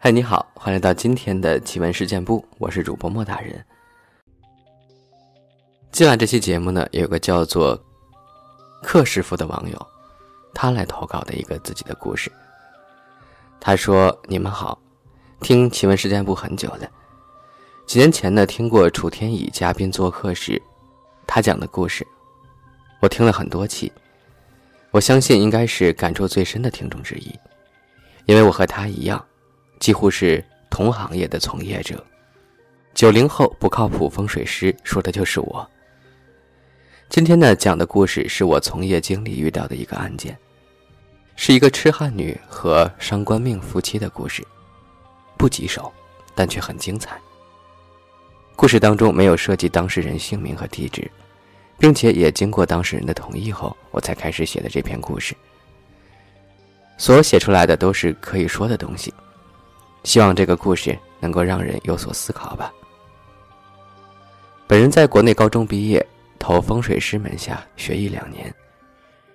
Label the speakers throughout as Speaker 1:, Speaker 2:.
Speaker 1: 嗨，你好，欢迎来到今天的奇闻事件部，我是主播莫大人。今晚这期节目呢，有个叫做克师傅的网友，他来投稿的一个自己的故事。他说：“你们好，听奇闻事件部很久了。几年前呢，听过楚天乙嘉宾做客时，他讲的故事，我听了很多期，我相信应该是感触最深的听众之一，因为我和他一样。”几乎是同行业的从业者，九零后不靠谱风水师说的就是我。今天呢讲的故事是我从业经历遇到的一个案件，是一个痴汉女和伤官命夫妻的故事，不棘手，但却很精彩。故事当中没有涉及当事人姓名和地址，并且也经过当事人的同意后，我才开始写的这篇故事。所写出来的都是可以说的东西。希望这个故事能够让人有所思考吧。本人在国内高中毕业，投风水师门下学艺两年，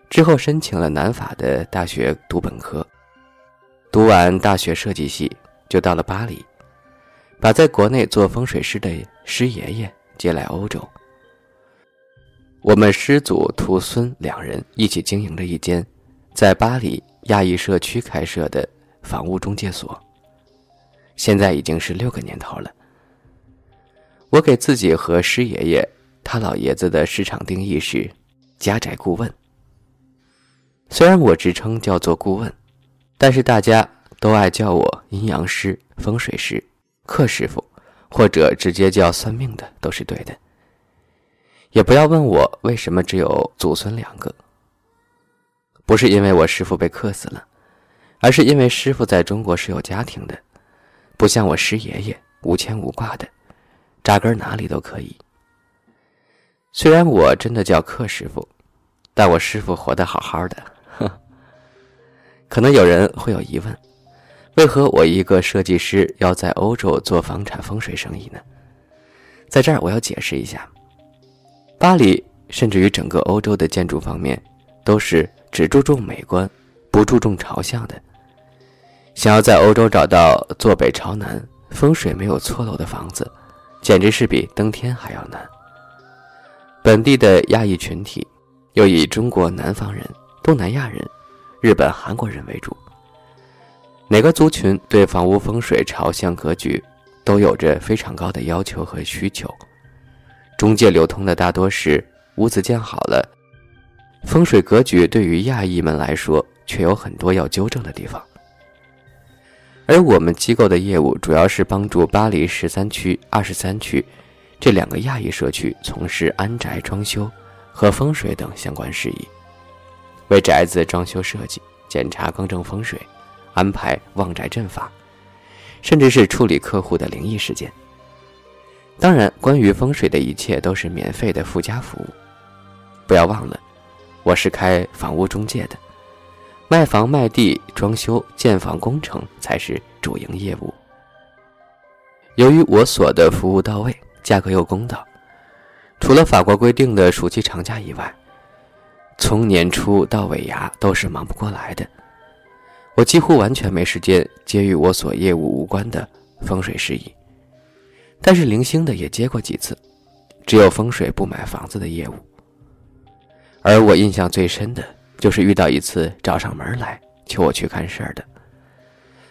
Speaker 1: 之后申请了南法的大学读本科。读完大学设计系，就到了巴黎，把在国内做风水师的师爷爷接来欧洲。我们师祖徒孙两人一起经营着一间在巴黎亚裔社区开设的房屋中介所。现在已经是六个年头了。我给自己和师爷爷他老爷子的市场定义是家宅顾问。虽然我职称叫做顾问，但是大家都爱叫我阴阳师、风水师、克师傅，或者直接叫算命的都是对的。也不要问我为什么只有祖孙两个，不是因为我师傅被克死了，而是因为师傅在中国是有家庭的。不像我师爷爷无牵无挂的，扎根哪里都可以。虽然我真的叫克师傅，但我师傅活得好好的。可能有人会有疑问：为何我一个设计师要在欧洲做房产风水生意呢？在这儿我要解释一下，巴黎甚至于整个欧洲的建筑方面，都是只注重美观，不注重朝向的。想要在欧洲找到坐北朝南、风水没有错漏的房子，简直是比登天还要难。本地的亚裔群体又以中国南方人、东南亚人、日本、韩国人为主。每个族群对房屋风水朝向格局都有着非常高的要求和需求。中介流通的大多是屋子建好了，风水格局对于亚裔们来说却有很多要纠正的地方。而我们机构的业务主要是帮助巴黎十三区、二十三区这两个亚裔社区从事安宅装修和风水等相关事宜，为宅子装修设计、检查更正风水、安排旺宅阵法，甚至是处理客户的灵异事件。当然，关于风水的一切都是免费的附加服务。不要忘了，我是开房屋中介的。卖房、卖地、装修、建房工程才是主营业务。由于我所的服务到位，价格又公道，除了法国规定的暑期长假以外，从年初到尾牙都是忙不过来的。我几乎完全没时间接与我所业务无关的风水事宜，但是零星的也接过几次，只有风水不买房子的业务。而我印象最深的。就是遇到一次找上门来求我去看事儿的，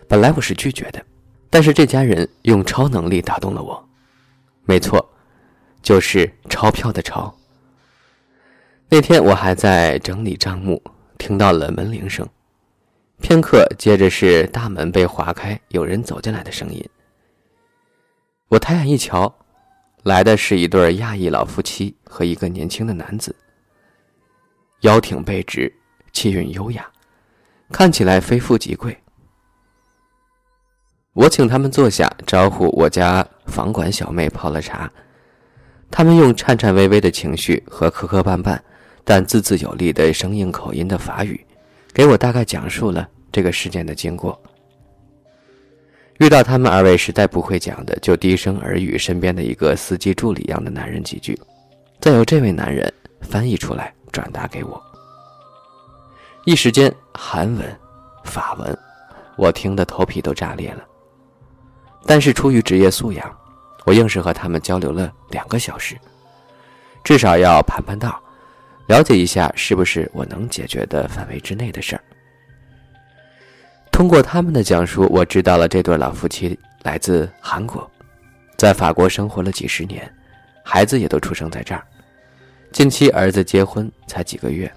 Speaker 1: 本来我是拒绝的，但是这家人用超能力打动了我，没错，就是钞票的钞。那天我还在整理账目，听到了门铃声，片刻接着是大门被划开，有人走进来的声音。我抬眼一瞧，来的是一对亚裔老夫妻和一个年轻的男子，腰挺背直。气韵优雅，看起来非富即贵。我请他们坐下，招呼我家房管小妹泡了茶。他们用颤颤巍巍的情绪和磕磕绊绊，但字字有力的生硬口音的法语，给我大概讲述了这个事件的经过。遇到他们二位实在不会讲的，就低声耳语身边的一个司机助理一样的男人几句，再由这位男人翻译出来转达给我。一时间，韩文、法文，我听得头皮都炸裂了。但是出于职业素养，我硬是和他们交流了两个小时，至少要盘盘道，了解一下是不是我能解决的范围之内的事儿。通过他们的讲述，我知道了这对老夫妻来自韩国，在法国生活了几十年，孩子也都出生在这儿。近期儿子结婚才几个月，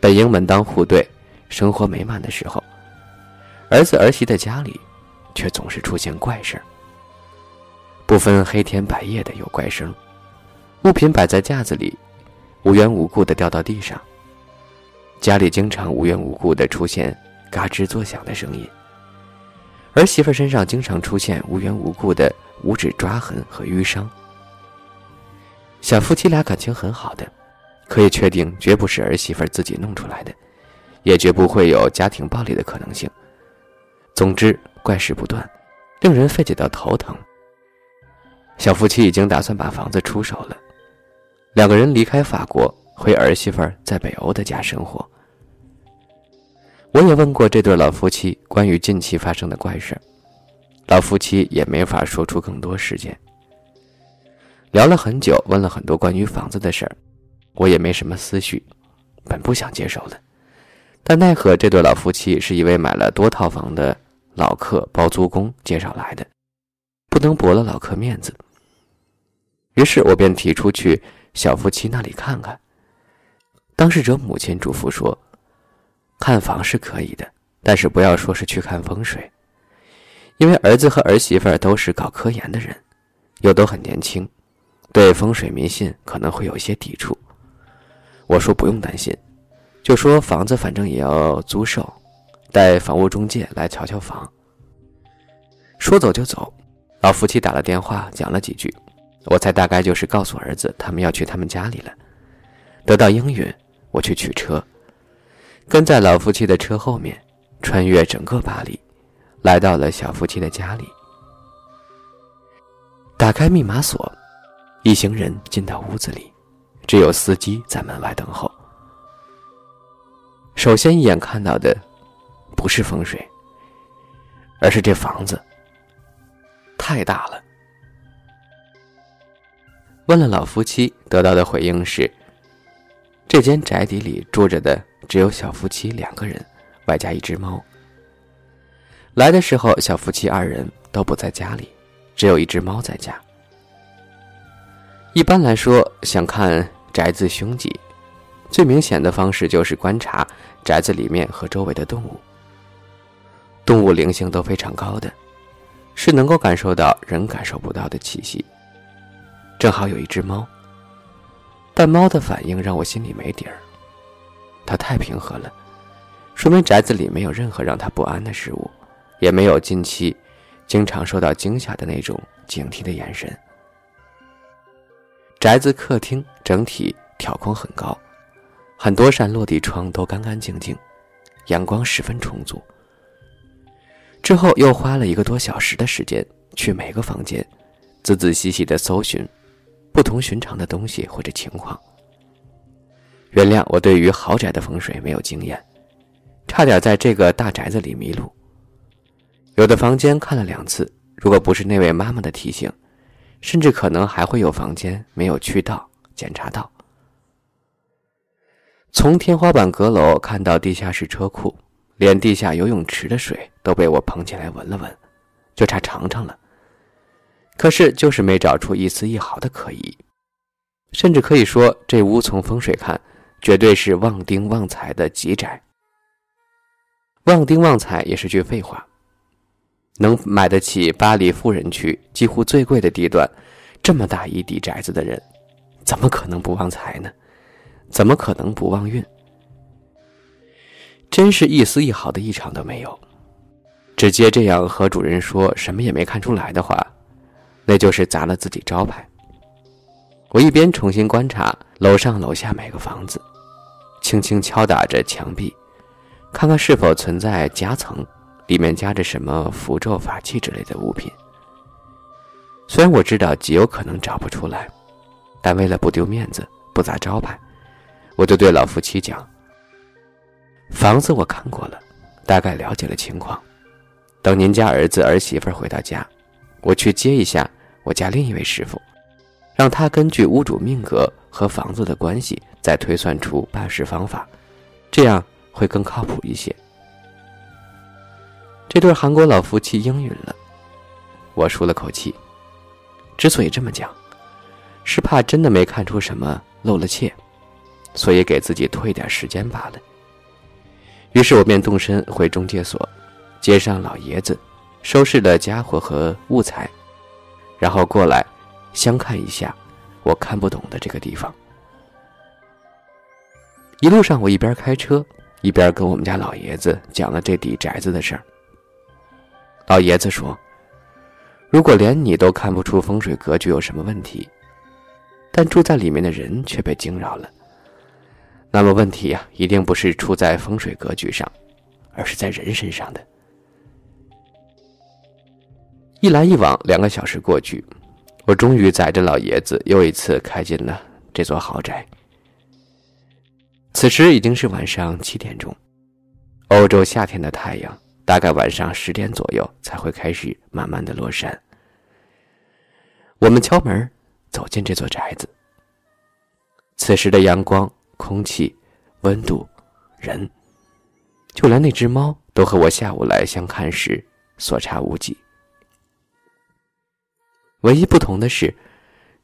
Speaker 1: 本应门当户对、生活美满的时候，儿子儿媳的家里却总是出现怪事儿。不分黑天白夜的有怪声，物品摆在架子里，无缘无故的掉到地上。家里经常无缘无故的出现。嘎吱作响的声音，儿媳妇身上经常出现无缘无故的五指抓痕和淤伤。小夫妻俩感情很好的，可以确定绝不是儿媳妇自己弄出来的，也绝不会有家庭暴力的可能性。总之，怪事不断，令人费解到头疼。小夫妻已经打算把房子出手了，两个人离开法国，回儿媳妇在北欧的家生活。我也问过这对老夫妻关于近期发生的怪事老夫妻也没法说出更多事件。聊了很久，问了很多关于房子的事儿，我也没什么思绪，本不想接手的，但奈何这对老夫妻是一位买了多套房的老客包租公介绍来的，不能驳了老客面子。于是我便提出去小夫妻那里看看。当事者母亲嘱咐说。看房是可以的，但是不要说是去看风水，因为儿子和儿媳妇都是搞科研的人，又都很年轻，对风水迷信可能会有些抵触。我说不用担心，就说房子反正也要租售，带房屋中介来瞧瞧房。说走就走，老夫妻打了电话讲了几句，我猜大概就是告诉儿子他们要去他们家里了，得到应允，我去取车。跟在老夫妻的车后面，穿越整个巴黎，来到了小夫妻的家里。打开密码锁，一行人进到屋子里，只有司机在门外等候。首先一眼看到的，不是风水，而是这房子太大了。问了老夫妻，得到的回应是：这间宅邸里住着的。只有小夫妻两个人，外加一只猫。来的时候，小夫妻二人都不在家里，只有一只猫在家。一般来说，想看宅子凶吉，最明显的方式就是观察宅子里面和周围的动物。动物灵性都非常高的，是能够感受到人感受不到的气息。正好有一只猫，但猫的反应让我心里没底儿。它太平和了，说明宅子里没有任何让它不安的事物，也没有近期经常受到惊吓的那种警惕的眼神。宅子客厅整体挑空很高，很多扇落地窗都干干净净，阳光十分充足。之后又花了一个多小时的时间去每个房间，仔仔细细的搜寻不同寻常的东西或者情况。原谅我对于豪宅的风水没有经验，差点在这个大宅子里迷路。有的房间看了两次，如果不是那位妈妈的提醒，甚至可能还会有房间没有去到检查到。从天花板阁楼看到地下室车库，连地下游泳池的水都被我捧起来闻了闻，就差尝尝了。可是就是没找出一丝一毫的可疑，甚至可以说这屋从风水看。绝对是旺丁旺财的吉宅。旺丁旺财也是句废话。能买得起巴黎富人区几乎最贵的地段，这么大一地宅子的人，怎么可能不旺财呢？怎么可能不旺运？真是一丝一毫的异常都没有。直接这样和主人说什么也没看出来的话，那就是砸了自己招牌。我一边重新观察楼上楼下每个房子，轻轻敲打着墙壁，看看是否存在夹层，里面夹着什么符咒法器之类的物品。虽然我知道极有可能找不出来，但为了不丢面子、不砸招牌，我就对老夫妻讲：“房子我看过了，大概了解了情况，等您家儿子儿媳妇回到家，我去接一下我家另一位师傅，让他根据屋主命格和房子的关系，再推算出办事方法，这样会更靠谱一些。”这对韩国老夫妻应允了，我舒了口气。之所以这么讲，是怕真的没看出什么露了怯，所以给自己拖一点时间罢了。于是我便动身回中介所，接上老爷子，收拾了家伙和物材，然后过来相看一下我看不懂的这个地方。一路上，我一边开车，一边跟我们家老爷子讲了这底宅子的事儿。老爷子说：“如果连你都看不出风水格局有什么问题，但住在里面的人却被惊扰了，那么问题呀，一定不是出在风水格局上，而是在人身上的。”一来一往两个小时过去，我终于载着老爷子又一次开进了这座豪宅。此时已经是晚上七点钟，欧洲夏天的太阳。大概晚上十点左右才会开始慢慢的落山。我们敲门，走进这座宅子。此时的阳光、空气、温度、人，就连那只猫都和我下午来相看时所差无几。唯一不同的是，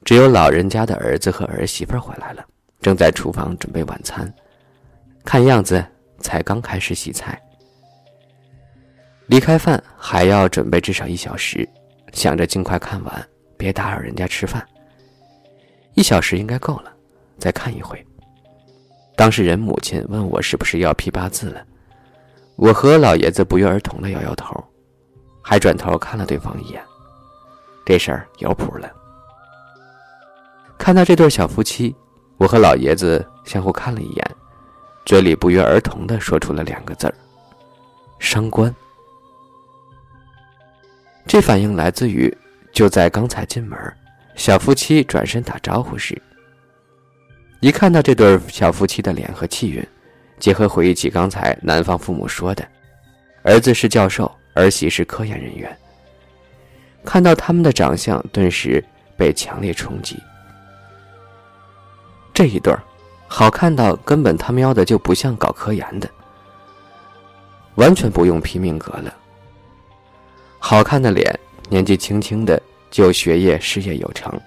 Speaker 1: 只有老人家的儿子和儿媳妇回来了，正在厨房准备晚餐，看样子才刚开始洗菜。离开饭还要准备至少一小时，想着尽快看完，别打扰人家吃饭。一小时应该够了，再看一回。当事人母亲问我是不是要批八字了，我和老爷子不约而同的摇摇头，还转头看了对方一眼。这事儿有谱了。看到这对小夫妻，我和老爷子相互看了一眼，嘴里不约而同的说出了两个字儿：伤官。这反应来自于，就在刚才进门，小夫妻转身打招呼时，一看到这对小夫妻的脸和气运，结合回忆起刚才男方父母说的，儿子是教授，儿媳是科研人员，看到他们的长相，顿时被强烈冲击。这一对儿，好看到根本他喵的就不像搞科研的，完全不用拼命格了。好看的脸，年纪轻轻的就学业事业有成，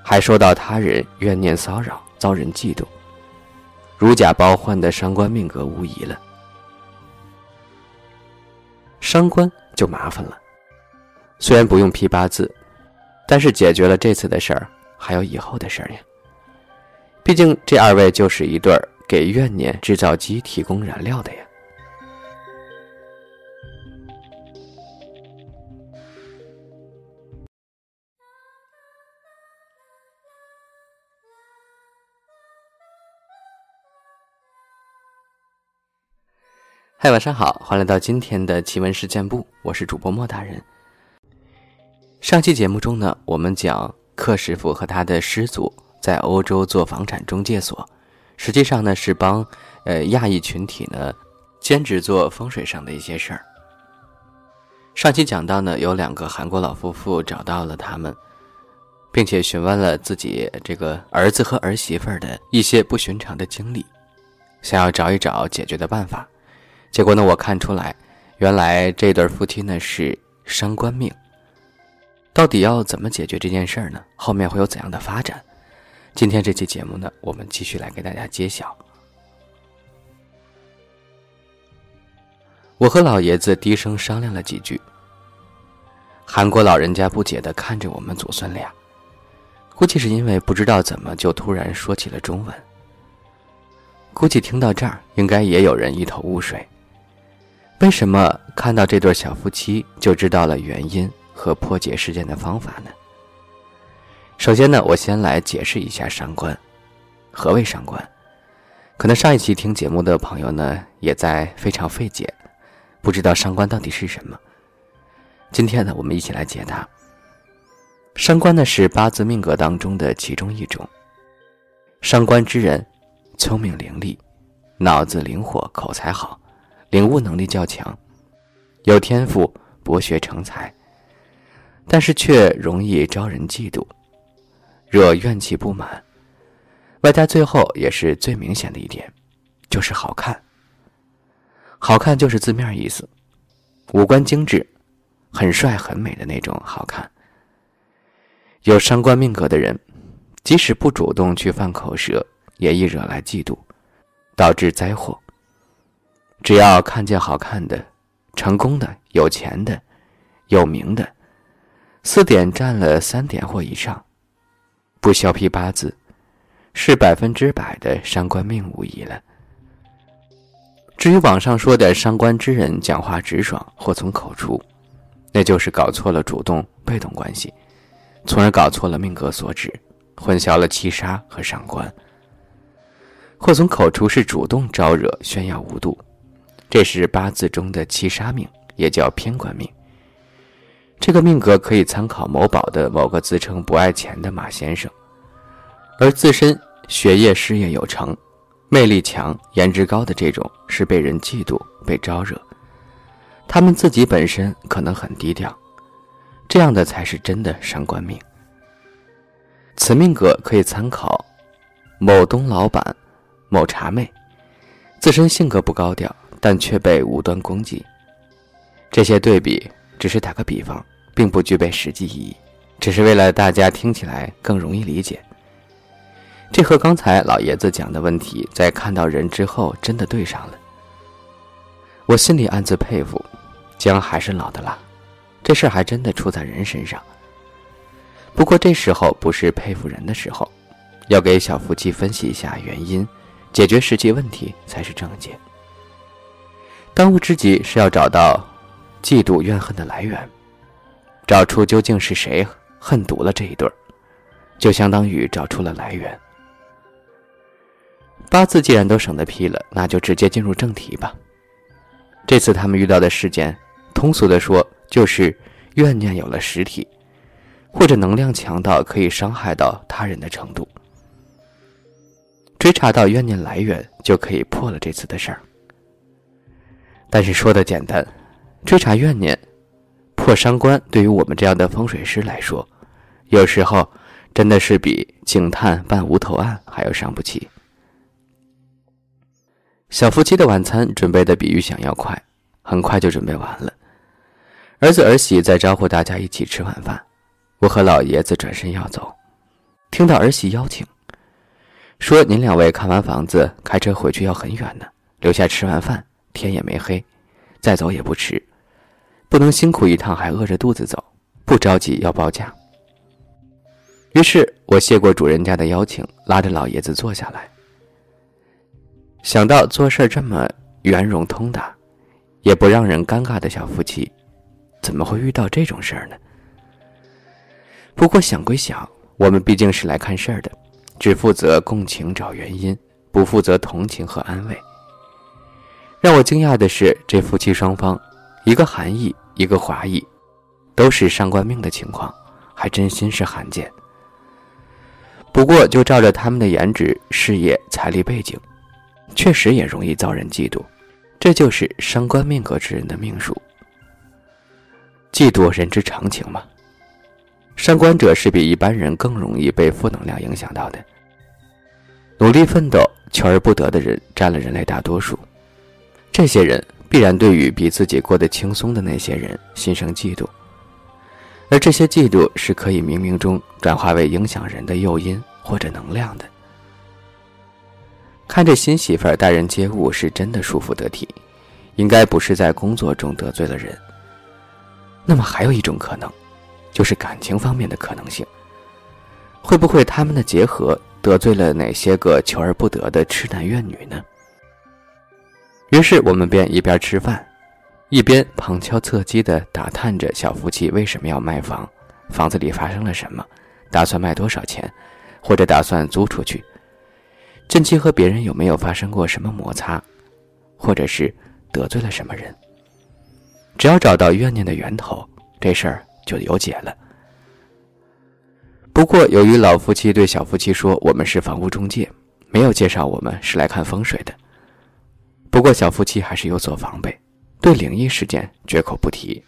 Speaker 1: 还受到他人怨念骚扰，遭人嫉妒，如假包换的伤官命格无疑了。伤官就麻烦了，虽然不用批八字，但是解决了这次的事儿，还有以后的事儿呀。毕竟这二位就是一对儿给怨念制造机提供燃料的呀。嗨，晚上好，欢迎来到今天的奇闻事件部，我是主播莫大人。上期节目中呢，我们讲克师傅和他的师祖在欧洲做房产中介所，实际上呢是帮呃亚裔群体呢兼职做风水上的一些事儿。上期讲到呢，有两个韩国老夫妇找到了他们，并且询问了自己这个儿子和儿媳妇儿的一些不寻常的经历，想要找一找解决的办法。结果呢？我看出来，原来这对夫妻呢是伤官命。到底要怎么解决这件事儿呢？后面会有怎样的发展？今天这期节目呢，我们继续来给大家揭晓。我和老爷子低声商量了几句，韩国老人家不解的看着我们祖孙俩，估计是因为不知道怎么就突然说起了中文。估计听到这儿，应该也有人一头雾水。为什么看到这对小夫妻就知道了原因和破解事件的方法呢？首先呢，我先来解释一下伤官。何为伤官？可能上一期听节目的朋友呢，也在非常费解，不知道伤官到底是什么。今天呢，我们一起来解答。伤官呢是八字命格当中的其中一种。伤官之人，聪明伶俐，脑子灵活，口才好。领悟能力较强，有天赋，博学成才，但是却容易招人嫉妒，惹怨气不满。外加最后也是最明显的一点，就是好看。好看就是字面意思，五官精致，很帅很美的那种好看。有伤官命格的人，即使不主动去犯口舌，也易惹来嫉妒，导致灾祸。只要看见好看的、成功的、有钱的、有名的，四点占了三点或以上，不削皮八字。是百分之百的伤官命无疑了。至于网上说的伤官之人讲话直爽或从口出，那就是搞错了主动被动关系，从而搞错了命格所指，混淆了七杀和伤官。或从口出是主动招惹炫耀无度，这是八字中的七杀命，也叫偏官命。这个命格可以参考某宝的某个自称不爱钱的马先生，而自身。学业事业有成、魅力强、颜值高的这种是被人嫉妒、被招惹，他们自己本身可能很低调，这样的才是真的伤官命。此命格可以参考某东老板、某茶妹，自身性格不高调，但却被无端攻击。这些对比只是打个比方，并不具备实际意义，只是为了大家听起来更容易理解。这和刚才老爷子讲的问题，在看到人之后真的对上了。我心里暗自佩服，姜还是老的辣，这事还真的出在人身上。不过这时候不是佩服人的时候，要给小夫妻分析一下原因，解决实际问题才是正解。当务之急是要找到嫉妒怨恨的来源，找出究竟是谁恨毒了这一对儿，就相当于找出了来源。八字既然都省得批了，那就直接进入正题吧。这次他们遇到的事件，通俗的说就是怨念有了实体，或者能量强到可以伤害到他人的程度。追查到怨念来源，就可以破了这次的事儿。但是说的简单，追查怨念、破伤官，对于我们这样的风水师来说，有时候真的是比警探办无头案还要伤不起。小夫妻的晚餐准备的比预想要快，很快就准备完了。儿子儿媳在招呼大家一起吃晚饭，我和老爷子转身要走，听到儿媳邀请，说：“您两位看完房子，开车回去要很远呢，留下吃完饭，天也没黑，再走也不迟，不能辛苦一趟还饿着肚子走，不着急要报价。”于是我谢过主人家的邀请，拉着老爷子坐下来。想到做事这么圆融通达，也不让人尴尬的小夫妻，怎么会遇到这种事儿呢？不过想归想，我们毕竟是来看事儿的，只负责共情找原因，不负责同情和安慰。让我惊讶的是，这夫妻双方，一个韩裔，一个华裔，都是上官命的情况，还真心是罕见。不过就照着他们的颜值、事业、财力背景。确实也容易遭人嫉妒，这就是伤官命格之人的命数。嫉妒人之常情嘛。伤官者是比一般人更容易被负能量影响到的。努力奋斗、求而不得的人占了人类大多数，这些人必然对于比自己过得轻松的那些人心生嫉妒，而这些嫉妒是可以冥冥中转化为影响人的诱因或者能量的。看这新媳妇儿待人接物是真的舒服得体，应该不是在工作中得罪了人。那么还有一种可能，就是感情方面的可能性。会不会他们的结合得罪了哪些个求而不得的痴男怨女呢？于是我们便一边吃饭，一边旁敲侧击地打探着小夫妻为什么要卖房，房子里发生了什么，打算卖多少钱，或者打算租出去。近期和别人有没有发生过什么摩擦，或者是得罪了什么人？只要找到怨念的源头，这事儿就有解了。不过，由于老夫妻对小夫妻说我们是房屋中介，没有介绍我们是来看风水的。不过，小夫妻还是有所防备，对灵异事件绝口不提，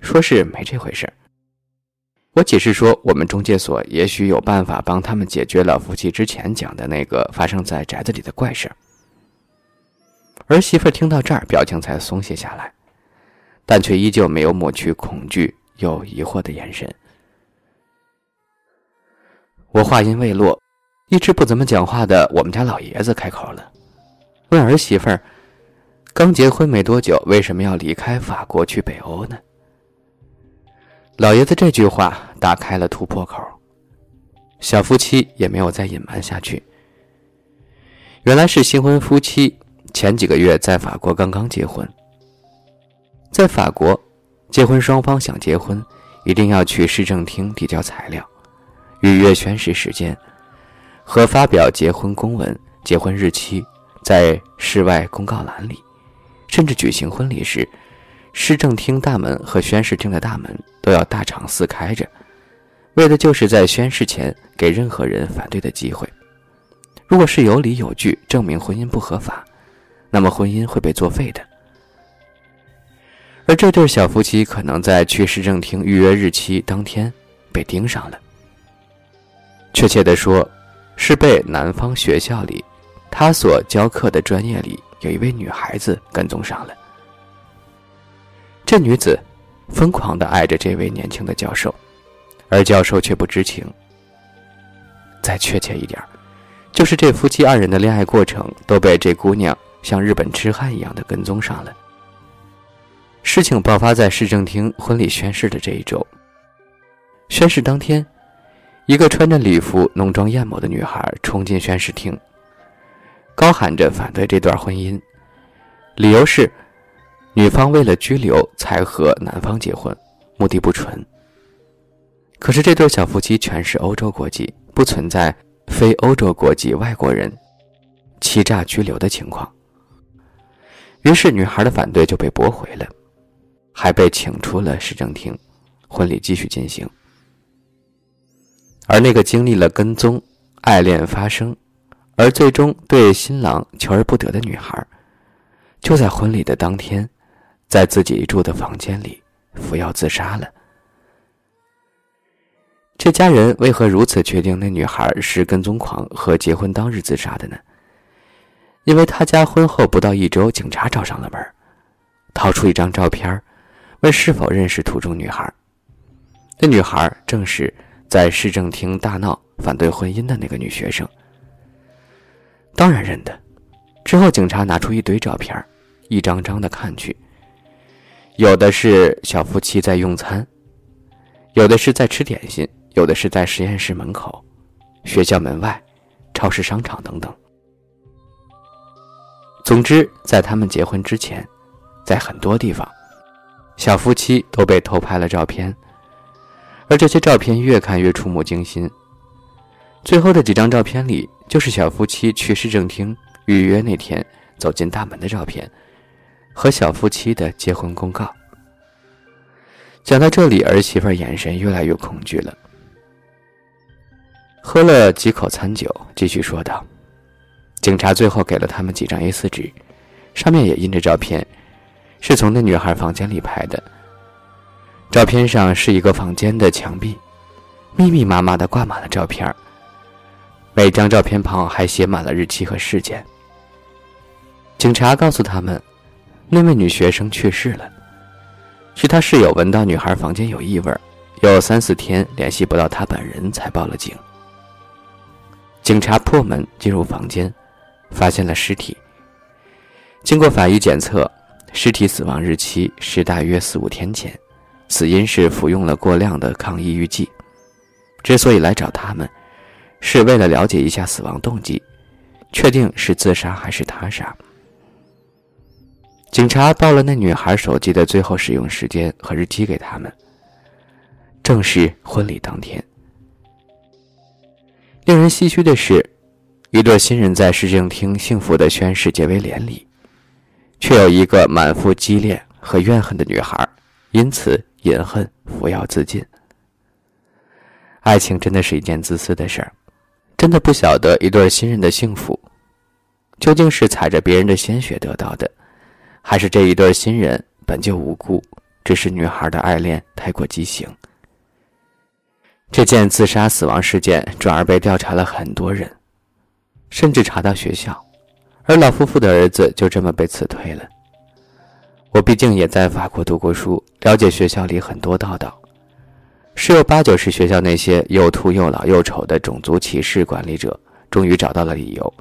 Speaker 1: 说是没这回事我解释说，我们中介所也许有办法帮他们解决老夫妻之前讲的那个发生在宅子里的怪事儿。媳妇听到这儿，表情才松懈下来，但却依旧没有抹去恐惧又疑惑的眼神。我话音未落，一直不怎么讲话的我们家老爷子开口了，问儿媳妇儿：“刚结婚没多久，为什么要离开法国去北欧呢？”老爷子这句话打开了突破口，小夫妻也没有再隐瞒下去。原来是新婚夫妻前几个月在法国刚刚结婚，在法国，结婚双方想结婚，一定要去市政厅递交材料。预约宣誓时间，和发表结婚公文、结婚日期，在室外公告栏里，甚至举行婚礼时，市政厅大门和宣誓厅的大门都要大敞四开着，为的就是在宣誓前给任何人反对的机会。如果是有理有据证明婚姻不合法，那么婚姻会被作废的。而这对小夫妻可能在去市政厅预约日期当天被盯上了。确切的说，是被南方学校里他所教课的专业里有一位女孩子跟踪上了。这女子疯狂的爱着这位年轻的教授，而教授却不知情。再确切一点，就是这夫妻二人的恋爱过程都被这姑娘像日本痴汉一样的跟踪上了。事情爆发在市政厅婚礼宣誓的这一周。宣誓当天。一个穿着礼服、浓妆艳抹的女孩冲进宣誓厅，高喊着反对这段婚姻，理由是女方为了居留才和男方结婚，目的不纯。可是这对小夫妻全是欧洲国籍，不存在非欧洲国籍外国人欺诈居留的情况。于是女孩的反对就被驳回了，还被请出了市政厅，婚礼继续进行。而那个经历了跟踪、爱恋发生，而最终对新郎求而不得的女孩，就在婚礼的当天，在自己住的房间里服药自杀了。这家人为何如此确定那女孩是跟踪狂和结婚当日自杀的呢？因为他家婚后不到一周，警察找上了门，掏出一张照片，问是否认识图中女孩。那女孩正是。在市政厅大闹反对婚姻的那个女学生，当然认得。之后，警察拿出一堆照片，一张张的看去。有的是小夫妻在用餐，有的是在吃点心，有的是在实验室门口、学校门外、超市、商场等等。总之，在他们结婚之前，在很多地方，小夫妻都被偷拍了照片。而这些照片越看越触目惊心。最后的几张照片里，就是小夫妻去市政厅预约那天走进大门的照片，和小夫妻的结婚公告。讲到这里，儿媳妇眼神越来越恐惧了。喝了几口餐酒，继续说道：“警察最后给了他们几张 A4 纸，上面也印着照片，是从那女孩房间里拍的。”照片上是一个房间的墙壁，密密麻麻的挂满了照片。每张照片旁还写满了日期和事件。警察告诉他们，那位女学生去世了，是她室友闻到女孩房间有异味，有三四天联系不到她本人，才报了警。警察破门进入房间，发现了尸体。经过法医检测，尸体死亡日期是大约四五天前。死因是服用了过量的抗抑郁剂。之所以来找他们，是为了了解一下死亡动机，确定是自杀还是他杀。警察报了那女孩手机的最后使用时间和日期给他们，正是婚礼当天。令人唏嘘的是，一对新人在市政厅幸福的宣誓结为连理，却有一个满腹激烈和怨恨的女孩，因此。隐恨服药自尽。爱情真的是一件自私的事儿，真的不晓得一对新人的幸福，究竟是踩着别人的鲜血得到的，还是这一对新人本就无辜，只是女孩的爱恋太过畸形。这件自杀死亡事件转而被调查了很多人，甚至查到学校，而老夫妇的儿子就这么被辞退了。我毕竟也在法国读过书，了解学校里很多道道，十有八九是学校那些又秃又老又丑的种族歧视管理者，终于找到了理由，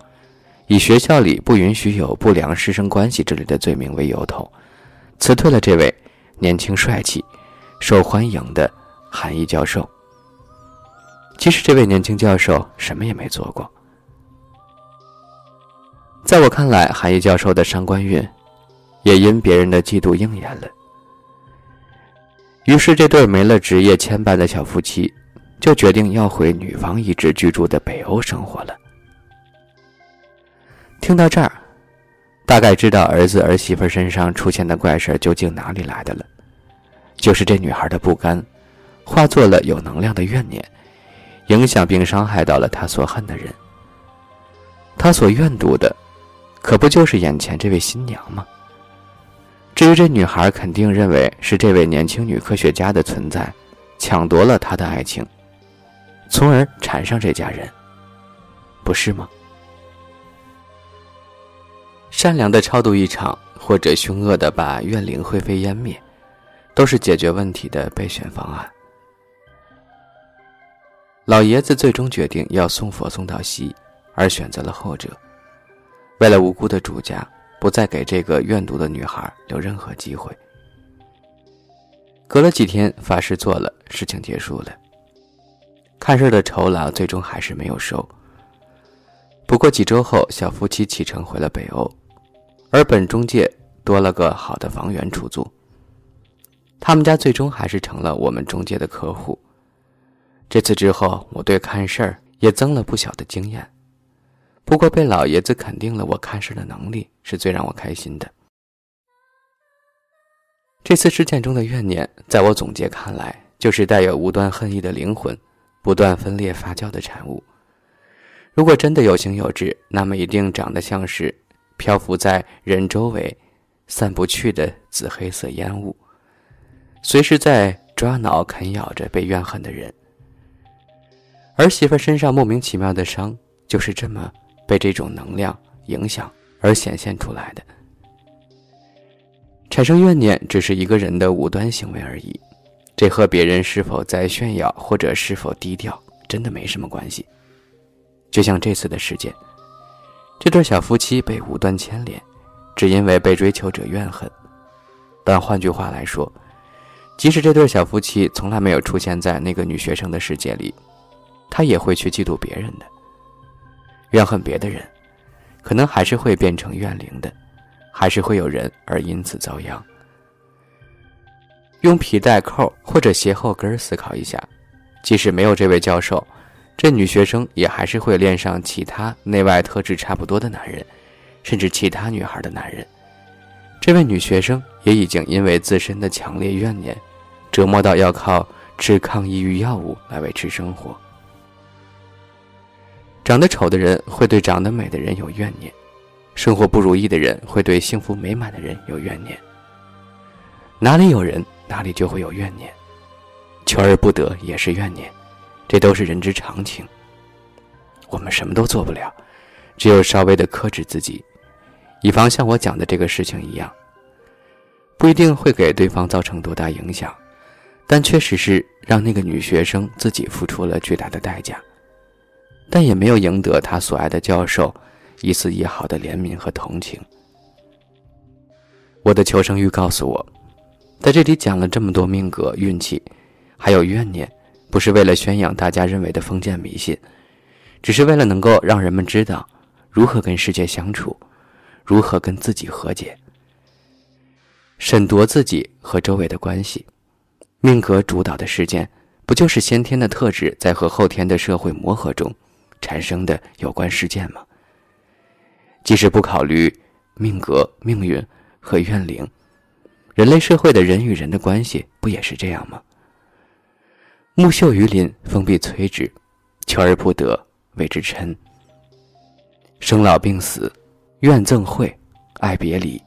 Speaker 1: 以学校里不允许有不良师生关系之类的罪名为由头，辞退了这位年轻帅气、受欢迎的韩裔教授。其实这位年轻教授什么也没做过，在我看来，韩裔教授的伤官运。也因别人的嫉妒应验了，于是这对没了职业牵绊的小夫妻，就决定要回女方一直居住的北欧生活了。听到这儿，大概知道儿子儿媳妇身上出现的怪事究竟哪里来的了，就是这女孩的不甘，化作了有能量的怨念，影响并伤害到了她所恨的人。她所怨毒的，可不就是眼前这位新娘吗？至于这女孩，肯定认为是这位年轻女科学家的存在，抢夺了她的爱情，从而缠上这家人，不是吗？善良的超度一场，或者凶恶的把怨灵灰飞烟灭，都是解决问题的备选方案。老爷子最终决定要送佛送到西，而选择了后者，为了无辜的主家。不再给这个怨毒的女孩留任何机会。隔了几天，法师做了，事情结束了。看事的酬劳最终还是没有收。不过几周后，小夫妻启程回了北欧，而本中介多了个好的房源出租。他们家最终还是成了我们中介的客户。这次之后，我对看事儿也增了不小的经验。不过被老爷子肯定了我看事的能力，是最让我开心的。这次事件中的怨念，在我总结看来，就是带有无端恨意的灵魂，不断分裂发酵的产物。如果真的有形有质，那么一定长得像是漂浮在人周围、散不去的紫黑色烟雾，随时在抓挠啃咬着被怨恨的人。儿媳妇身上莫名其妙的伤，就是这么。被这种能量影响而显现出来的，产生怨念只是一个人的无端行为而已，这和别人是否在炫耀或者是否低调真的没什么关系。就像这次的事件，这对小夫妻被无端牵连，只因为被追求者怨恨。但换句话来说，即使这对小夫妻从来没有出现在那个女学生的世界里，他也会去嫉妒别人的。怨恨别的人，可能还是会变成怨灵的，还是会有人而因此遭殃。用皮带扣或者鞋后跟思考一下，即使没有这位教授，这女学生也还是会恋上其他内外特质差不多的男人，甚至其他女孩的男人。这位女学生也已经因为自身的强烈怨念，折磨到要靠吃抗抑郁药物来维持生活。长得丑的人会对长得美的人有怨念，生活不如意的人会对幸福美满的人有怨念。哪里有人，哪里就会有怨念，求而不得也是怨念，这都是人之常情。我们什么都做不了，只有稍微的克制自己，以防像我讲的这个事情一样，不一定会给对方造成多大影响，但确实是让那个女学生自己付出了巨大的代价。但也没有赢得他所爱的教授一丝一毫的怜悯和同情。我的求生欲告诉我，在这里讲了这么多命格、运气，还有怨念，不是为了宣扬大家认为的封建迷信，只是为了能够让人们知道如何跟世界相处，如何跟自己和解，审夺自己和周围的关系。命格主导的事件，不就是先天的特质在和后天的社会磨合中？产生的有关事件吗？即使不考虑命格、命运和怨灵，人类社会的人与人的关系不也是这样吗？木秀于林，风必摧之；求而不得，谓之嗔。生老病死，怨憎会，爱别离，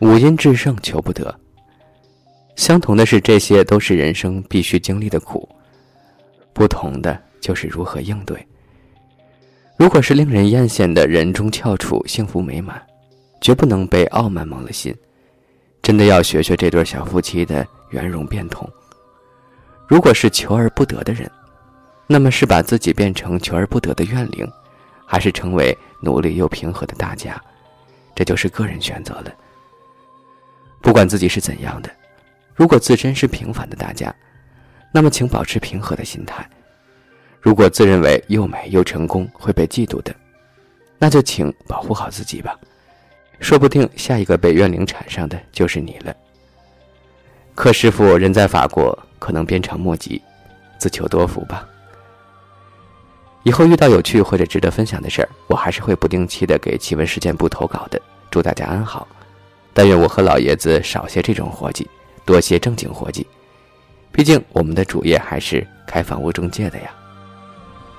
Speaker 1: 五阴炽盛求不得。相同的是，这些都是人生必须经历的苦，不同的就是如何应对。如果是令人艳羡的人中翘楚、幸福美满，绝不能被傲慢蒙了心。真的要学学这对小夫妻的圆融变通。如果是求而不得的人，那么是把自己变成求而不得的怨灵，还是成为努力又平和的大家？这就是个人选择了。不管自己是怎样的，如果自身是平凡的大家，那么请保持平和的心态。如果自认为又美又成功会被嫉妒的，那就请保护好自己吧，说不定下一个被怨灵缠上的就是你了。柯师傅人在法国，可能鞭长莫及，自求多福吧。以后遇到有趣或者值得分享的事儿，我还是会不定期的给奇闻事件部投稿的。祝大家安好，但愿我和老爷子少些这种活计，多些正经活计。毕竟我们的主业还是开房屋中介的呀。